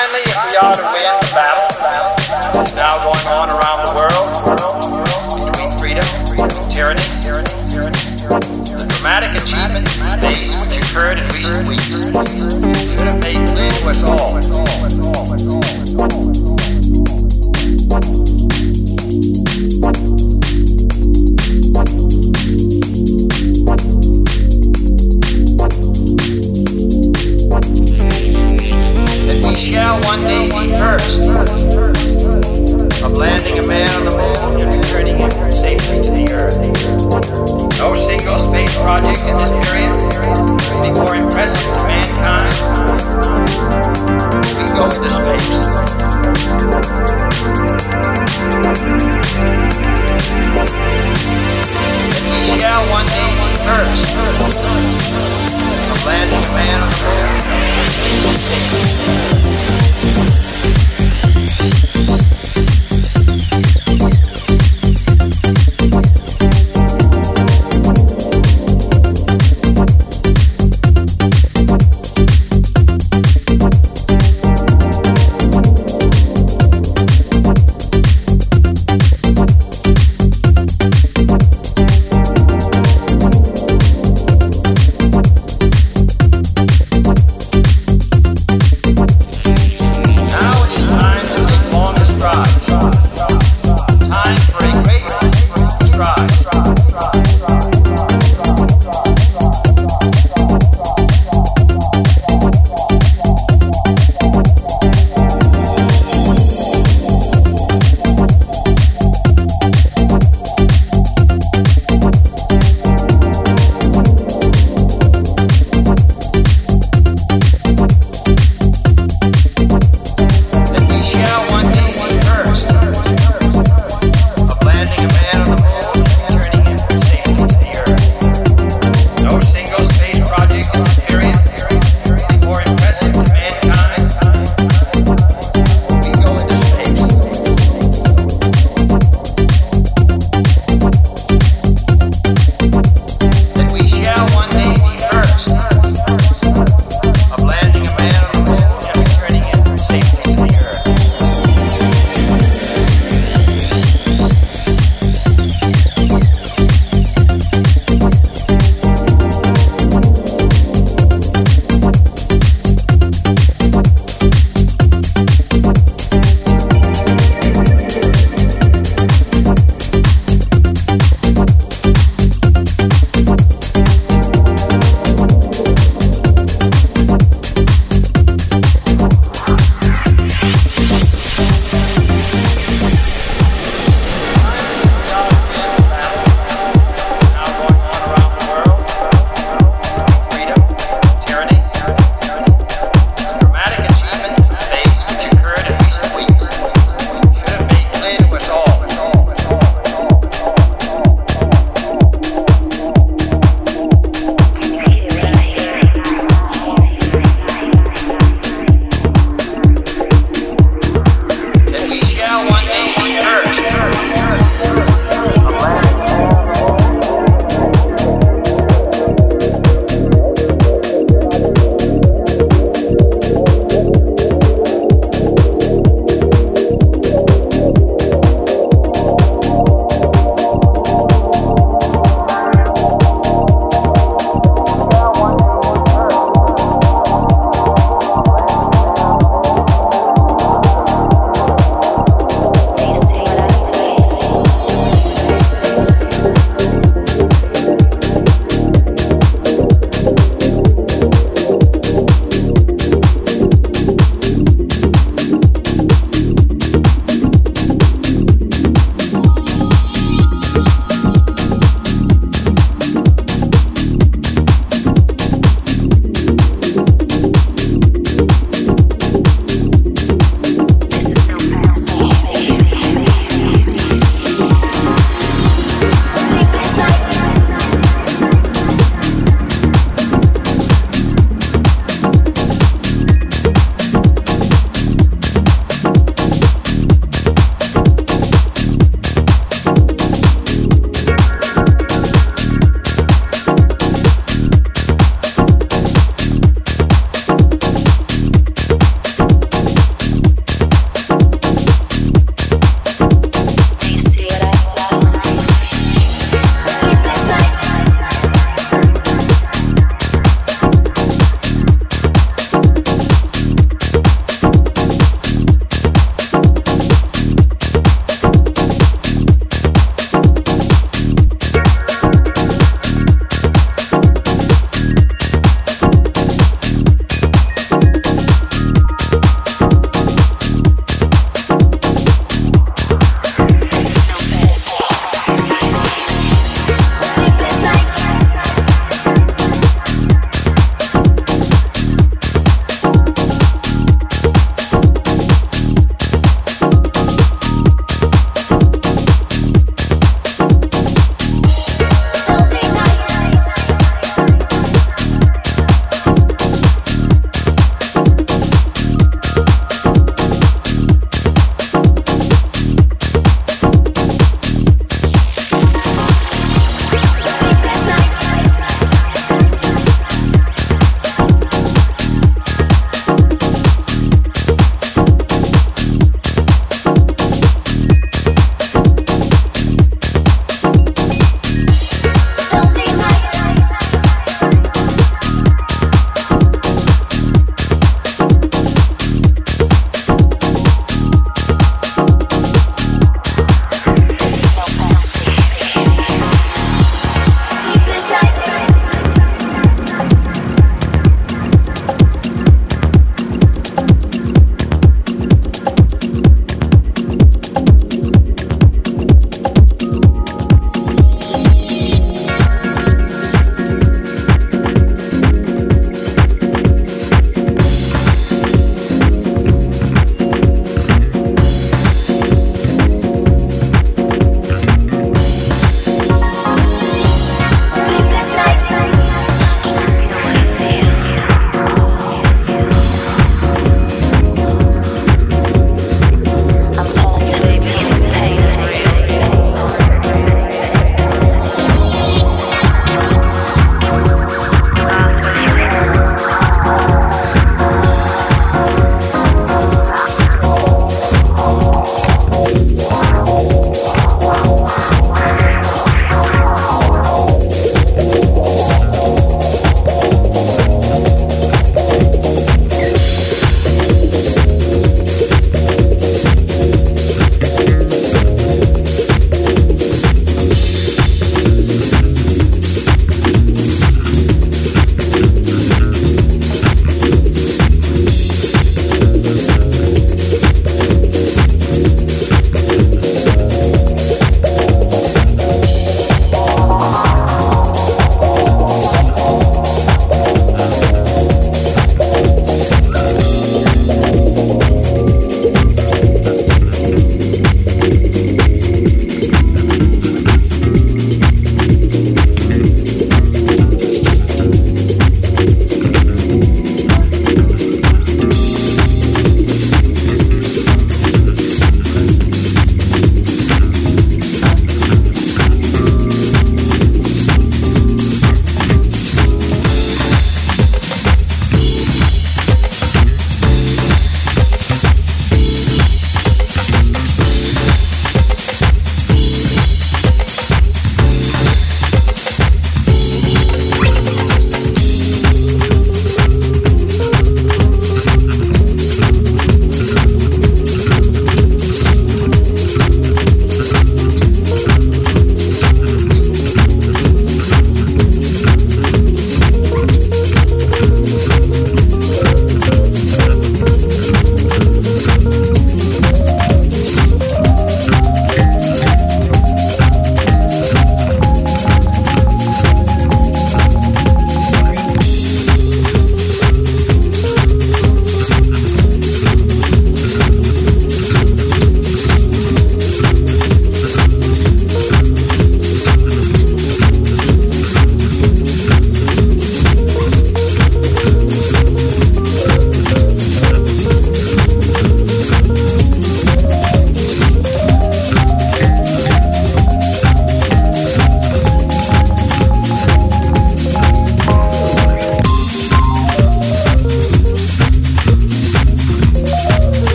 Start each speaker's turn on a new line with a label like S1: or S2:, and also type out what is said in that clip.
S1: Finally, we are to win the battle. That's now going on around the world between freedom and tyranny, the dramatic achievement in space which occurred in recent weeks should have made clear to us all shall one day be first of landing a man on the moon and returning him safely to the earth. No single space project in this period will be more impressive to mankind. We go into space. That we shall one day be first Glad you man.